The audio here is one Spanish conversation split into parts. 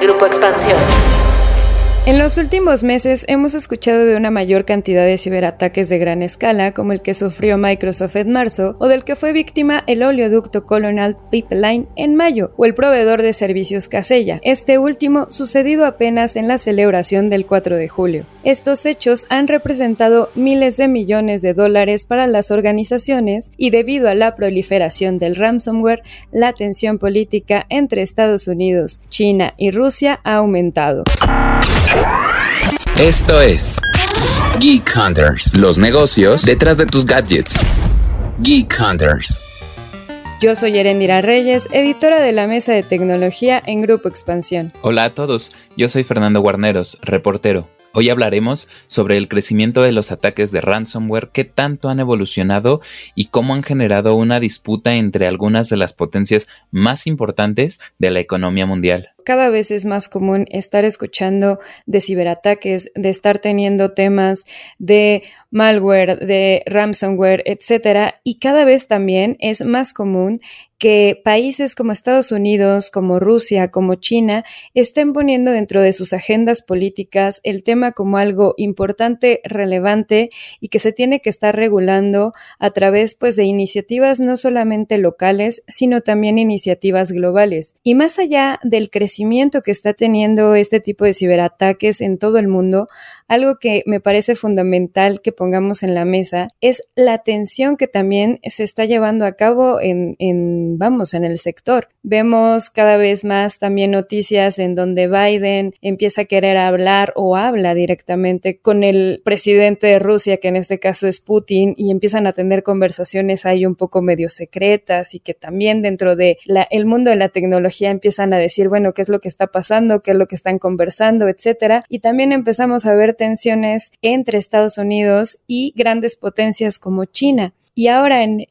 Grupo Expansión. En los últimos meses hemos escuchado de una mayor cantidad de ciberataques de gran escala, como el que sufrió Microsoft en marzo, o del que fue víctima el oleoducto Colonial Pipeline en mayo, o el proveedor de servicios Casella, este último sucedido apenas en la celebración del 4 de julio. Estos hechos han representado miles de millones de dólares para las organizaciones y debido a la proliferación del ransomware, la tensión política entre Estados Unidos, China y Rusia ha aumentado. Esto es Geek Hunters, los negocios detrás de tus gadgets. Geek Hunters. Yo soy Erendira Reyes, editora de la Mesa de Tecnología en Grupo Expansión. Hola a todos, yo soy Fernando Guarneros, reportero. Hoy hablaremos sobre el crecimiento de los ataques de ransomware, qué tanto han evolucionado y cómo han generado una disputa entre algunas de las potencias más importantes de la economía mundial cada vez es más común estar escuchando de ciberataques, de estar teniendo temas de malware, de ransomware, etcétera, y cada vez también es más común que países como Estados Unidos, como Rusia, como China, estén poniendo dentro de sus agendas políticas el tema como algo importante, relevante y que se tiene que estar regulando a través pues de iniciativas no solamente locales, sino también iniciativas globales. Y más allá del crecimiento que está teniendo este tipo de ciberataques en todo el mundo, algo que me parece fundamental que pongamos en la mesa es la atención que también se está llevando a cabo en, vamos, en el sector. Vemos cada vez más también noticias en donde Biden empieza a querer hablar o habla directamente con el presidente de Rusia, que en este caso es Putin, y empiezan a tener conversaciones ahí un poco medio secretas y que también dentro de mundo de la tecnología empiezan a decir, bueno, qué es lo que está pasando, qué es lo que están conversando, etcétera. Y también empezamos a ver tensiones entre Estados Unidos y grandes potencias como China. Y ahora en,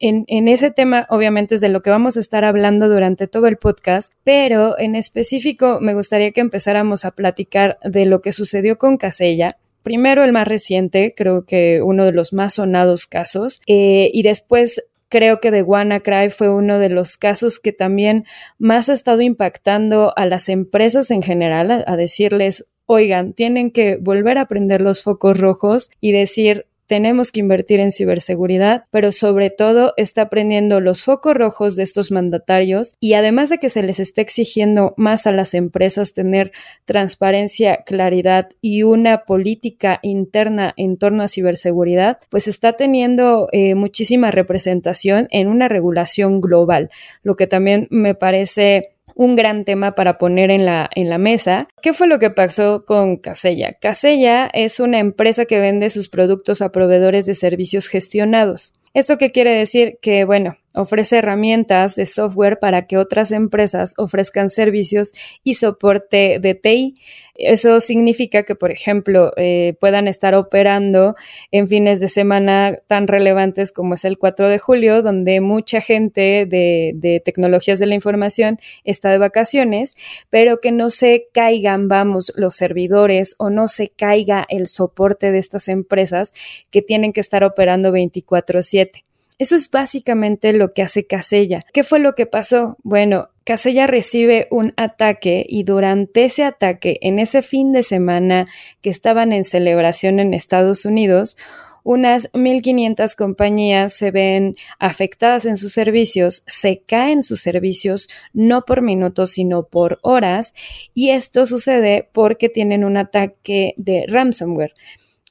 ese tema, obviamente es de lo que vamos a estar hablando durante todo el podcast, pero en específico me gustaría que empezáramos a platicar de lo que sucedió con Casella. Primero el más reciente, creo que uno de los más sonados casos, eh, y después creo que de WannaCry fue uno de los casos que también más ha estado impactando a las empresas en general, a, decirles, oigan, tienen que volver a prender los focos rojos y decir, tenemos que invertir en ciberseguridad, pero sobre todo está prendiendo los focos rojos de estos mandatarios y además de que se les está exigiendo más a las empresas tener transparencia, claridad y una política interna en torno a ciberseguridad, pues está teniendo eh, muchísima representación en una regulación global, lo que también me parece un gran tema para poner en la, en la mesa. ¿Qué fue lo que pasó con Casella? Casella es una empresa que vende sus productos a proveedores de servicios gestionados. ¿Esto qué quiere decir? Que, bueno, ofrece herramientas de software para que otras empresas ofrezcan servicios y soporte de TI. Eso significa que, por ejemplo, eh, puedan estar operando en fines de semana tan relevantes como es el 4 de julio, donde mucha gente de, de tecnologías de la información está de vacaciones, pero que no se caigan, vamos, los servidores o no se caiga el soporte de estas empresas que tienen que estar operando 24/7. Eso es básicamente lo que hace Casella. ¿Qué fue lo que pasó? Bueno, Casella recibe un ataque y durante ese ataque, en ese fin de semana que estaban en celebración en Estados Unidos, unas 1.500 compañías se ven afectadas en sus servicios, se caen sus servicios no por minutos, sino por horas, y esto sucede porque tienen un ataque de ransomware.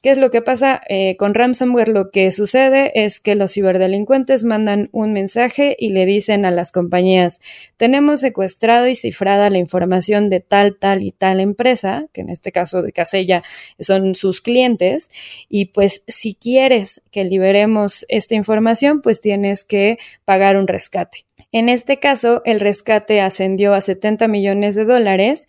¿Qué es lo que pasa eh, con ransomware? Lo que sucede es que los ciberdelincuentes mandan un mensaje y le dicen a las compañías, tenemos secuestrado y cifrada la información de tal, tal y tal empresa, que en este caso de Casella son sus clientes, y pues si quieres que liberemos esta información, pues tienes que pagar un rescate. En este caso, el rescate ascendió a 70 millones de dólares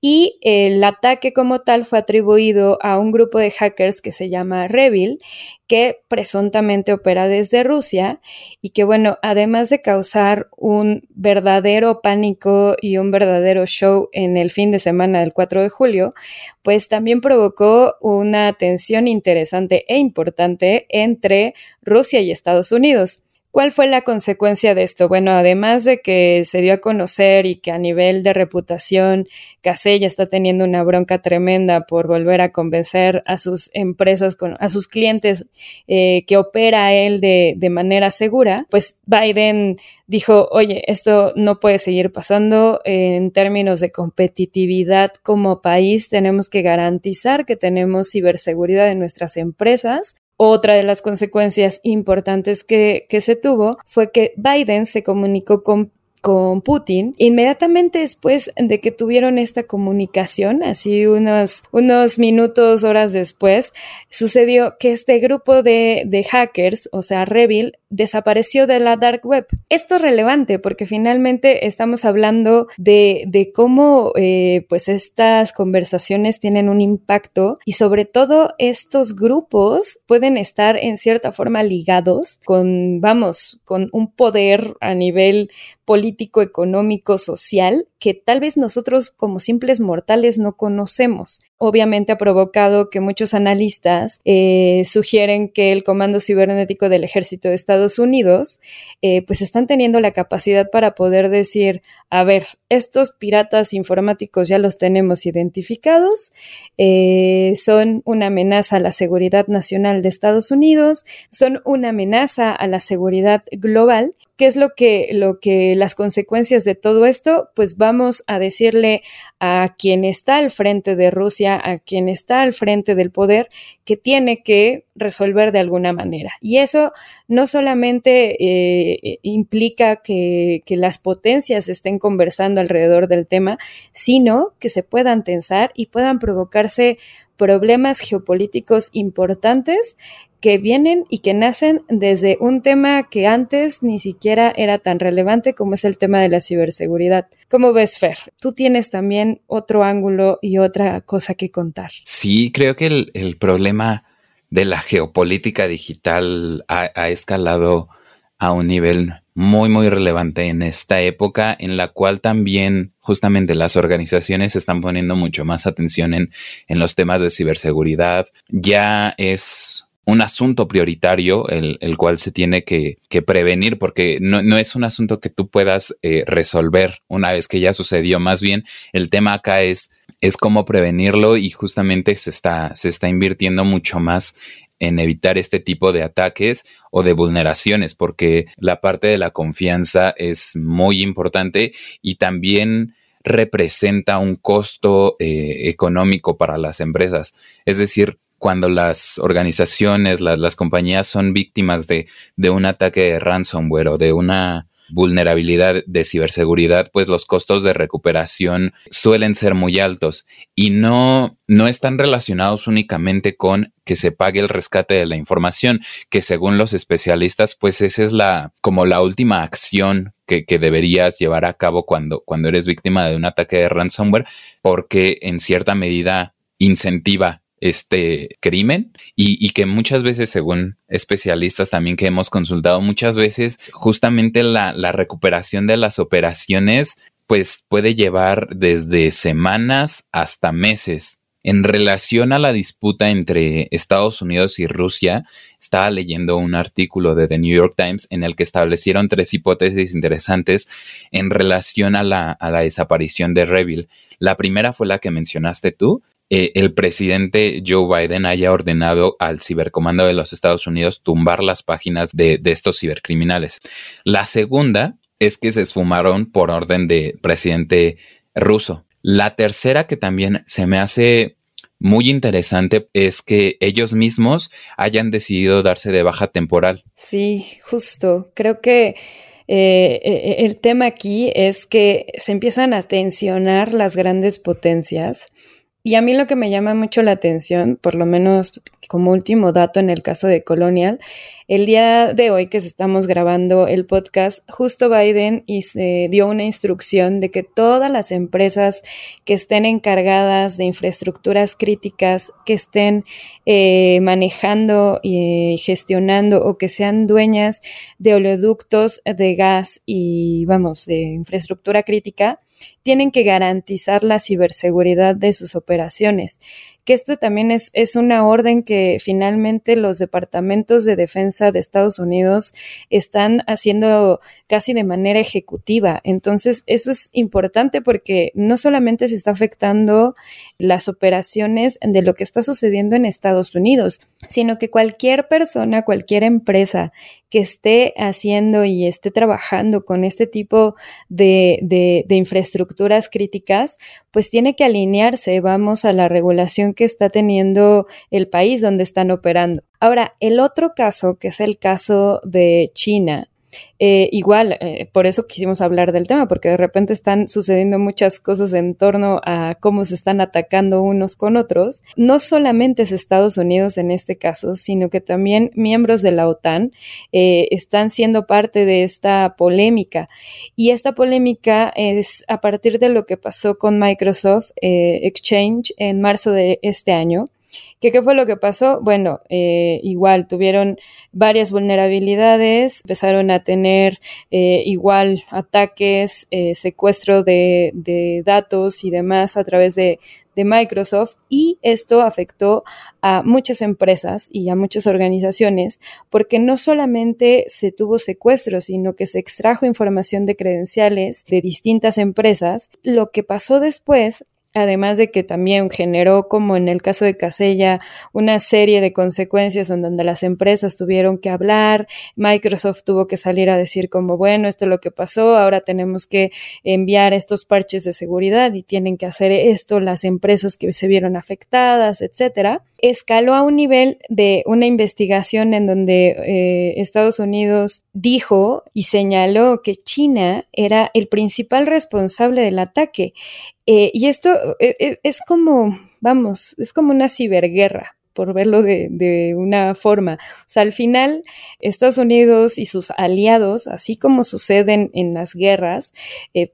y el ataque como tal fue atribuido a un grupo de hackers que se llama Revil, que presuntamente opera desde Rusia y que, bueno, además de causar un verdadero pánico y un verdadero show en el fin de semana del 4 de julio, pues también provocó una tensión interesante e importante entre Rusia y Estados Unidos. ¿Cuál fue la consecuencia de esto? Bueno, además de que se dio a conocer y que a nivel de reputación Casella está teniendo una bronca tremenda por volver a convencer a sus empresas, a sus clientes eh, que opera él de, de manera segura, pues Biden dijo, oye, esto no puede seguir pasando en términos de competitividad como país. Tenemos que garantizar que tenemos ciberseguridad en nuestras empresas otra de las consecuencias importantes que, que, se tuvo fue que Biden se comunicó con con Putin, inmediatamente después de que tuvieron esta comunicación, así unos, unos minutos, horas después, sucedió que este grupo de, de hackers, o sea, Revil, desapareció de la dark web. Esto es relevante porque finalmente estamos hablando de, cómo eh, pues estas conversaciones tienen un impacto y sobre todo estos grupos pueden estar en cierta forma ligados con, vamos, con un poder a nivel político, económico, social, que tal vez nosotros como simples mortales no conocemos. Obviamente ha provocado que muchos analistas eh, sugieren que el Comando Cibernético del Ejército de Estados Unidos eh, pues están teniendo la capacidad para poder decir, a ver, estos piratas informáticos ya los tenemos identificados, eh, son una amenaza a la seguridad nacional de Estados Unidos, son una amenaza a la seguridad global ¿Qué es lo que, lo que las consecuencias de todo esto? Pues vamos a decirle a quien está al frente de Rusia, a quien está al frente del poder, que tiene que resolver de alguna manera. Y eso no solamente eh, implica que, que las potencias estén conversando alrededor del tema, sino que se puedan tensar y puedan provocarse problemas geopolíticos importantes que vienen y que nacen desde un tema que antes ni siquiera era tan relevante como es el tema de la ciberseguridad. ¿Cómo ves, Fer? Tú tienes también otro ángulo y otra cosa que contar. Sí, creo que el, problema de la geopolítica digital ha, ha escalado a un nivel muy, muy relevante en esta época en la cual también justamente las organizaciones están poniendo mucho más atención en, en los temas de ciberseguridad. Ya es un asunto prioritario el, el cual se tiene que, que prevenir porque no, no, es un asunto que tú puedas eh, resolver una vez que ya sucedió. Más bien, el tema acá es, es cómo prevenirlo y justamente se está, se está invirtiendo mucho más en evitar este tipo de ataques o de vulneraciones, porque la parte de la confianza es muy importante y también representa un costo eh, económico para las empresas. Es decir, cuando las organizaciones, las, compañías son víctimas de, de un ataque de ransomware o de una vulnerabilidad de ciberseguridad, pues los costos de recuperación suelen ser muy altos. Y no, no están relacionados únicamente con que se pague el rescate de la información, que según los especialistas, pues esa es la, como la última acción que, que deberías llevar a cabo cuando, cuando eres víctima de un ataque de ransomware, porque en cierta medida incentiva este crimen y, que muchas veces, según especialistas también que hemos consultado, muchas veces justamente la, la recuperación de las operaciones pues puede llevar desde semanas hasta meses. En relación a la disputa entre Estados Unidos y Rusia, estaba leyendo un artículo de The New York Times en el que establecieron tres hipótesis interesantes en relación a la, a la desaparición de Revil. La primera fue la que mencionaste tú, eh, el presidente Joe Biden haya ordenado al cibercomando de los Estados Unidos tumbar las páginas de, estos cibercriminales. La segunda es que se esfumaron por orden de presidente ruso. La tercera que también se me hace muy interesante es que ellos mismos hayan decidido darse de baja temporal. Sí, justo. Creo que eh, eh, el tema aquí es que se empiezan a tensionar las grandes potencias y a mí lo que me llama mucho la atención, por lo menos como último dato en el caso de Colonial, el día de hoy que estamos grabando el podcast, justo Biden y se dio una instrucción de que todas las empresas que estén encargadas de infraestructuras críticas, que estén eh, manejando y gestionando o que sean dueñas de oleoductos de gas y, vamos, de infraestructura crítica, tienen que garantizar la ciberseguridad de sus operaciones. que esto también es, es una orden que finalmente los departamentos de defensa de Estados Unidos están haciendo casi de manera ejecutiva. Entonces, eso es importante porque no solamente se está afectando las operaciones de lo que está sucediendo en Estados Unidos, sino que cualquier persona, cualquier empresa que esté haciendo y esté trabajando con este tipo de, de, infraestructuras críticas, pues tiene que alinearse, vamos, a la regulación que está teniendo el país donde están operando. Ahora, el otro caso, que es el caso de China, eh, igual, eh, por eso quisimos hablar del tema, porque de repente están sucediendo muchas cosas en torno a cómo se están atacando unos con otros. No solamente es Estados Unidos en este caso, sino que también miembros de la OTAN eh, están siendo parte de esta polémica. Y esta polémica es a partir de lo que pasó con Microsoft Exchange en marzo de este año ¿Qué, fue lo que pasó? Bueno, eh, igual tuvieron varias vulnerabilidades, empezaron a tener eh, igual ataques, eh, secuestro de, datos y demás a través de, de Microsoft y esto afectó a muchas empresas y a muchas organizaciones porque no solamente se tuvo secuestro, sino que se extrajo información de credenciales de distintas empresas. Lo que pasó después Además de que también generó, como en el caso de Casella, una serie de consecuencias en donde las empresas tuvieron que hablar, Microsoft tuvo que salir a decir como, bueno, esto es lo que pasó, ahora tenemos que enviar estos parches de seguridad y tienen que hacer esto las empresas que se vieron afectadas, etcétera. Escaló a un nivel de una investigación en donde eh, Estados Unidos dijo y señaló que China era el principal responsable del ataque. Eh, y esto eh, es, como, vamos, es como una ciberguerra, por verlo de, una forma. O sea, al final, Estados Unidos y sus aliados, así como suceden en las guerras,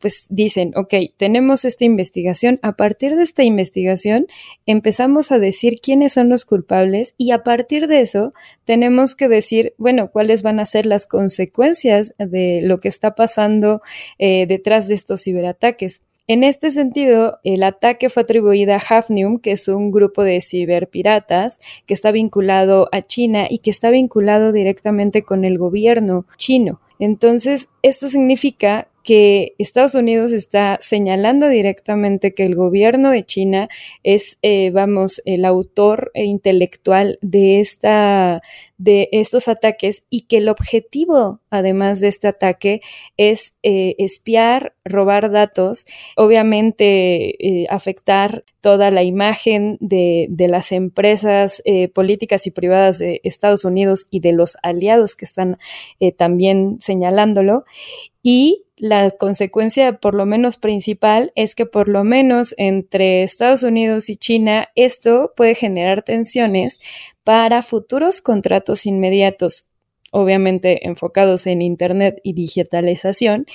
pues dicen, ok, tenemos esta investigación, a partir de esta investigación empezamos a decir quiénes son los culpables y a partir de eso tenemos que decir, bueno, cuáles van a ser las consecuencias de lo que está pasando detrás de estos ciberataques. En este sentido, el ataque fue atribuido a Hafnium, que es un grupo de ciberpiratas que está vinculado a China y que está vinculado directamente con el gobierno chino. Entonces, esto significa que Estados Unidos está señalando directamente que el gobierno de China es, eh, vamos, el autor intelectual de, esta, de estos ataques y que el objetivo, además de este ataque, es eh, espiar, robar datos, obviamente eh, afectar toda la imagen de, las empresas políticas y privadas de Estados Unidos y de los aliados que están también señalándolo. Y la consecuencia, por lo menos principal, es que por lo menos entre Estados Unidos y China, esto puede generar tensiones para futuros contratos inmediatos obviamente enfocados en Internet y digitalización,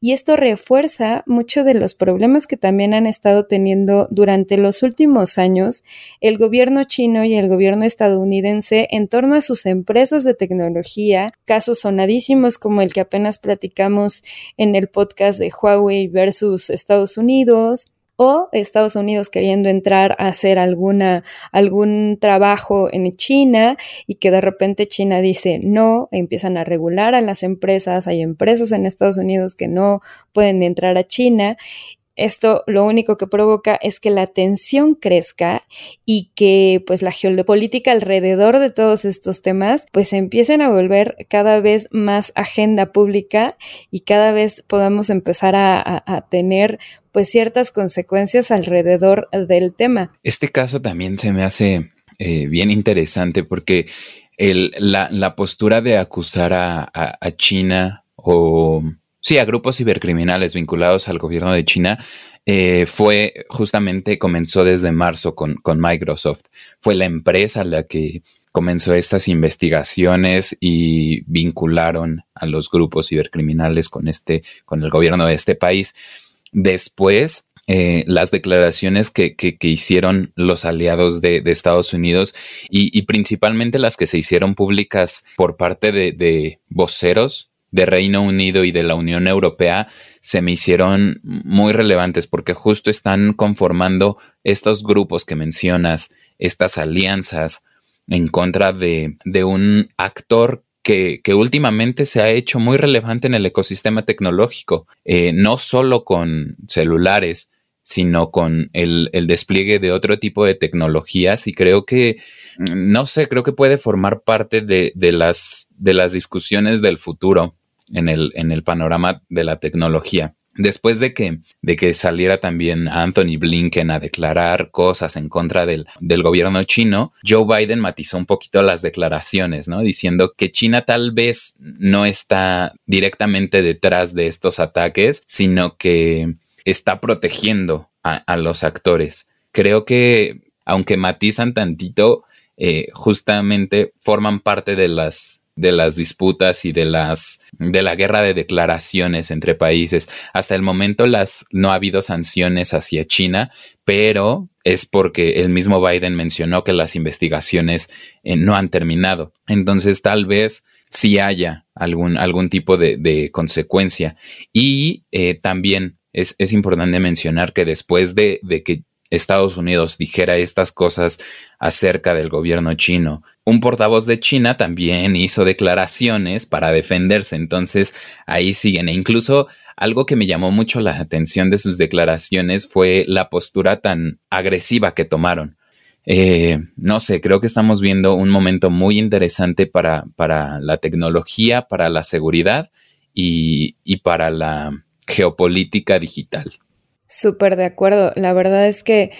y esto refuerza mucho de los problemas que también han estado teniendo durante los últimos años el gobierno chino y el gobierno estadounidense en torno a sus empresas de tecnología, casos sonadísimos como el que apenas platicamos en el podcast de Huawei versus Estados Unidos, o Estados Unidos queriendo entrar a hacer alguna, algún trabajo en China y que de repente China dice no, empiezan a regular a las empresas, hay empresas en Estados Unidos que no pueden entrar a China esto lo único que provoca es que la tensión crezca y que pues la geopolítica alrededor de todos estos temas pues empiecen a volver cada vez más agenda pública y cada vez podamos empezar a, tener pues ciertas consecuencias alrededor del tema. Este caso también se me hace eh, bien interesante porque la, postura de acusar a China o Sí, a grupos cibercriminales vinculados al gobierno de China eh, fue justamente, comenzó desde marzo con, con Microsoft. Fue la empresa la que comenzó estas investigaciones y vincularon a los grupos cibercriminales con este, con el gobierno de este país. Después, eh, las declaraciones que, que, hicieron los aliados de, Estados Unidos y, principalmente las que se hicieron públicas por parte de, de voceros de Reino Unido y de la Unión Europea se me hicieron muy relevantes porque justo están conformando estos grupos que mencionas estas alianzas en contra de, un actor que, que, últimamente se ha hecho muy relevante en el ecosistema tecnológico, eh, no solo con celulares, sino con el, despliegue de otro tipo de tecnologías. Y creo que, mm, no sé, creo que puede formar parte de, de las discusiones del futuro en el, en el panorama de la tecnología. Después de que, de que saliera también Anthony Blinken a declarar cosas en contra del, del, gobierno chino, Joe Biden matizó un poquito las declaraciones, ¿no? Diciendo que China tal vez no está directamente detrás de estos ataques, sino que está protegiendo a, los actores. Creo que, aunque matizan tantito, eh, justamente forman parte de las de las disputas y de las de la guerra de declaraciones entre países. Hasta el momento las no ha habido sanciones hacia China, pero es porque el mismo Biden mencionó que las investigaciones eh, no han terminado. Entonces tal vez sí haya algún, algún tipo de, consecuencia. Y eh, también es, es, importante mencionar que después de, de que Estados Unidos dijera estas cosas acerca del gobierno chino. Un portavoz de China también hizo declaraciones para defenderse, entonces ahí siguen. E incluso algo que me llamó mucho la atención de sus declaraciones fue la postura tan agresiva que tomaron. Eh, no sé, creo que estamos viendo un momento muy interesante para, para la tecnología, para la seguridad y, y para la geopolítica digital. Súper de acuerdo. La verdad es que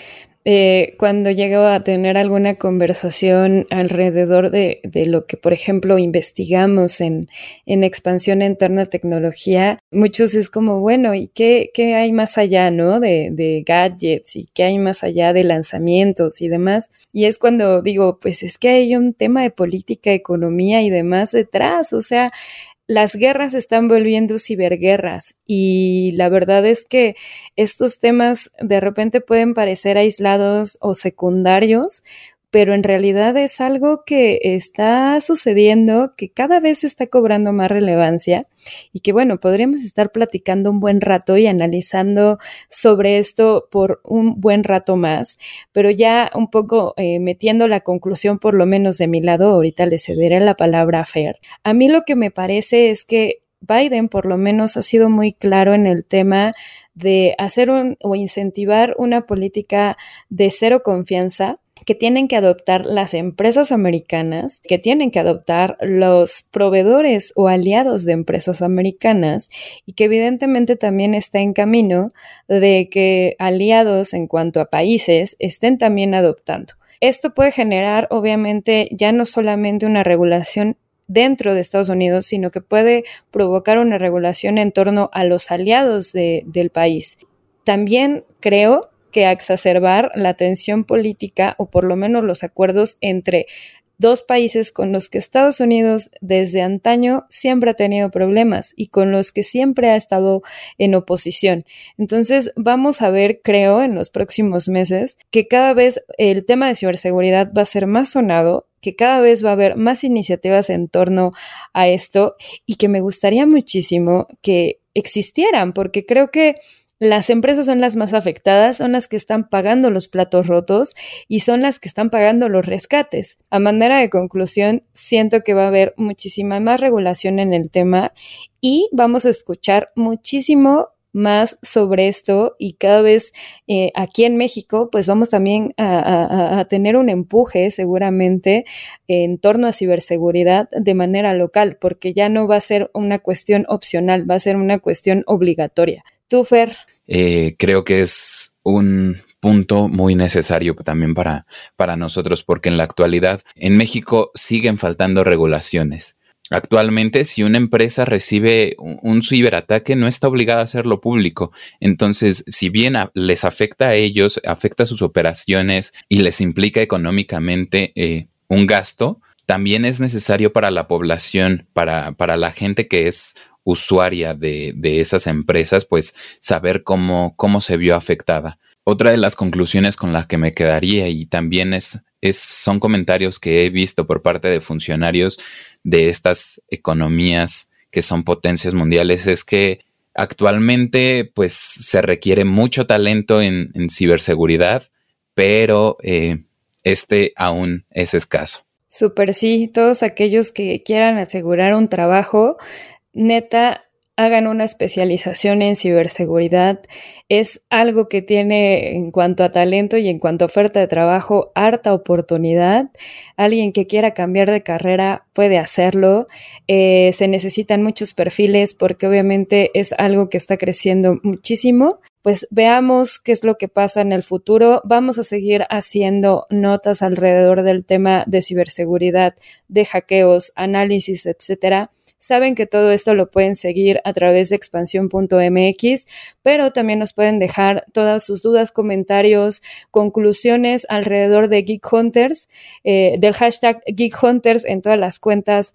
eh, cuando llego a tener alguna conversación alrededor de, de lo que, por ejemplo, investigamos en, en, expansión interna tecnología, muchos es como, bueno, ¿y qué, qué hay más allá, no? De, de, gadgets y qué hay más allá de lanzamientos y demás. Y es cuando digo, pues es que hay un tema de política, economía y demás detrás. O sea, las guerras están volviendo ciberguerras y la verdad es que estos temas de repente pueden parecer aislados o secundarios, pero en realidad es algo que está sucediendo, que cada vez está cobrando más relevancia y que bueno, podríamos estar platicando un buen rato y analizando sobre esto por un buen rato más, pero ya un poco eh, metiendo la conclusión por lo menos de mi lado, ahorita le cederé la palabra a Fer. A mí lo que me parece es que Biden por lo menos ha sido muy claro en el tema de hacer un, o incentivar una política de cero confianza que tienen que adoptar las empresas americanas, que tienen que adoptar los proveedores o aliados de empresas americanas y que evidentemente también está en camino de que aliados en cuanto a países estén también adoptando. Esto puede generar, obviamente, ya no solamente una regulación dentro de Estados Unidos, sino que puede provocar una regulación en torno a los aliados de, del país. También creo que exacerbar la tensión política o por lo menos los acuerdos entre dos países con los que Estados Unidos desde antaño siempre ha tenido problemas y con los que siempre ha estado en oposición. Entonces vamos a ver, creo, en los próximos meses que cada vez el tema de ciberseguridad va a ser más sonado que cada vez va a haber más iniciativas en torno a esto y que me gustaría muchísimo que existieran, porque creo que las empresas son las más afectadas, son las que están pagando los platos rotos y son las que están pagando los rescates. A manera de conclusión, siento que va a haber muchísima más regulación en el tema y vamos a escuchar muchísimo más sobre esto y cada vez eh, aquí en México pues vamos también a, a, tener un empuje seguramente en torno a ciberseguridad de manera local porque ya no va a ser una cuestión opcional, va a ser una cuestión obligatoria. Tú, Fer. Eh, creo que es un punto muy necesario también para, para nosotros, porque en la actualidad en México siguen faltando regulaciones. Actualmente, si una empresa recibe un ciberataque, no está obligada a hacerlo público. Entonces, si bien les afecta a ellos, afecta a sus operaciones y les implica económicamente eh, un gasto, también es necesario para la población, para, para la gente que es usuaria de, esas empresas, pues saber cómo, se vio afectada. Otra de las conclusiones con las que me quedaría y también son comentarios que he visto por parte de funcionarios de estas economías que son potencias mundiales es que actualmente pues se requiere mucho talento en, en ciberseguridad, pero eh, este aún es escaso. Super sí, todos aquellos que quieran asegurar un trabajo, neta, hagan una especialización en ciberseguridad. Es algo que tiene en cuanto a talento y en cuanto a oferta de trabajo harta oportunidad. Alguien que quiera cambiar de carrera puede hacerlo. Eh, se necesitan muchos perfiles porque obviamente es algo que está creciendo muchísimo. Pues veamos qué es lo que pasa en el futuro. Vamos a seguir haciendo notas alrededor del tema de ciberseguridad, de hackeos, análisis, etcétera Saben que todo esto lo pueden seguir a través de expansión.mx, pero también nos pueden dejar todas sus dudas, comentarios, conclusiones alrededor de Geek Hunters, eh, del hashtag Geek Hunters en todas las cuentas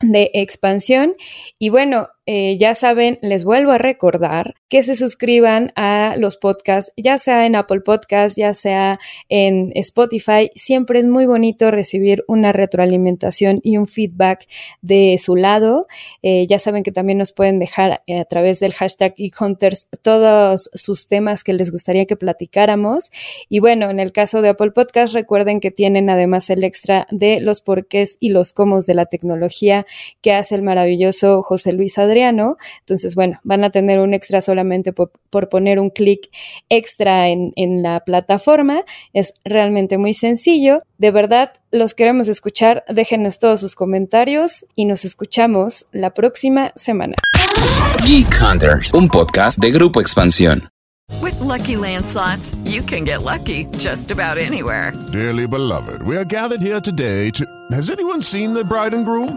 de expansión. Y bueno, eh, ya saben, les vuelvo a recordar que se suscriban a los podcasts, ya sea en Apple Podcasts, ya sea en Spotify. Siempre es muy bonito recibir una retroalimentación y un feedback de su lado. Eh, ya saben que también nos pueden dejar eh, a través del hashtag eHunters todos sus temas que les gustaría que platicáramos. Y bueno, en el caso de Apple Podcasts, recuerden que tienen además el extra de los porqués y los cómo de la tecnología que hace el maravilloso José Luis Adrián entonces, bueno, van a tener un extra solamente por, poner un clic extra en, en la plataforma. Es realmente muy sencillo. De verdad, los queremos escuchar. Déjenos todos sus comentarios y nos escuchamos la próxima semana. Geek Hunters, un podcast de Grupo Expansión. With lucky landslots, you can get lucky just about anywhere. Dearly beloved, we are gathered here today to. Has anyone seen the bride and groom?